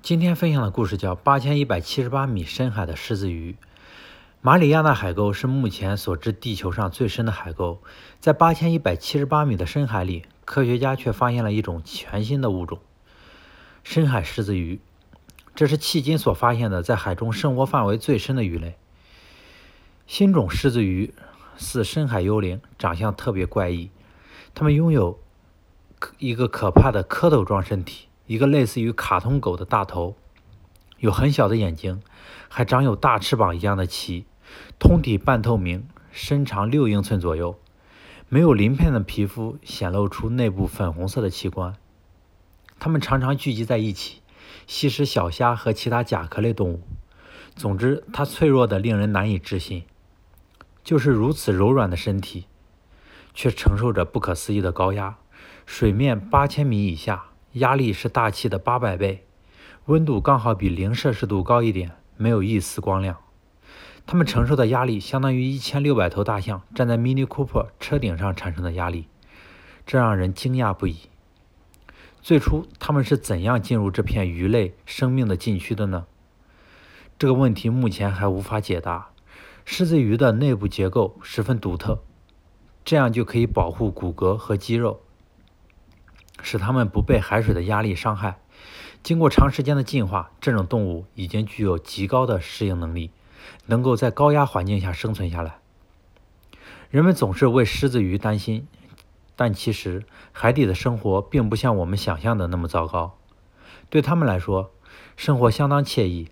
今天分享的故事叫《八千一百七十八米深海的狮子鱼》。马里亚纳海沟是目前所知地球上最深的海沟，在八千一百七十八米的深海里，科学家却发现了一种全新的物种——深海狮子鱼。这是迄今所发现的在海中生活范围最深的鱼类。新种狮子鱼似深海幽灵，长相特别怪异。它们拥有一个可怕的蝌蚪状身体。一个类似于卡通狗的大头，有很小的眼睛，还长有大翅膀一样的鳍，通体半透明，身长六英寸左右，没有鳞片的皮肤显露出内部粉红色的器官。它们常常聚集在一起，吸食小虾和其他甲壳类动物。总之，它脆弱的令人难以置信，就是如此柔软的身体，却承受着不可思议的高压，水面八千米以下。压力是大气的八百倍，温度刚好比零摄氏度高一点，没有一丝光亮。它们承受的压力相当于一千六百头大象站在 Mini Cooper 车顶上产生的压力，这让人惊讶不已。最初，它们是怎样进入这片鱼类生命的禁区的呢？这个问题目前还无法解答。狮子鱼的内部结构十分独特，这样就可以保护骨骼和肌肉。使它们不被海水的压力伤害。经过长时间的进化，这种动物已经具有极高的适应能力，能够在高压环境下生存下来。人们总是为狮子鱼担心，但其实海底的生活并不像我们想象的那么糟糕。对他们来说，生活相当惬意。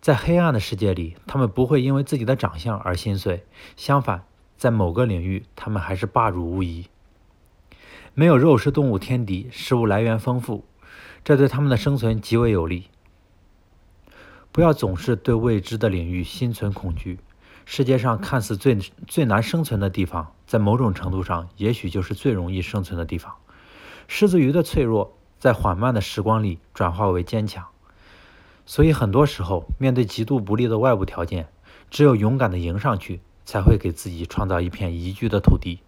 在黑暗的世界里，他们不会因为自己的长相而心碎，相反，在某个领域，他们还是霸主无疑。没有肉食动物天敌，食物来源丰富，这对它们的生存极为有利。不要总是对未知的领域心存恐惧。世界上看似最最难生存的地方，在某种程度上，也许就是最容易生存的地方。狮子鱼的脆弱，在缓慢的时光里转化为坚强。所以，很多时候，面对极度不利的外部条件，只有勇敢地迎上去，才会给自己创造一片宜居的土地。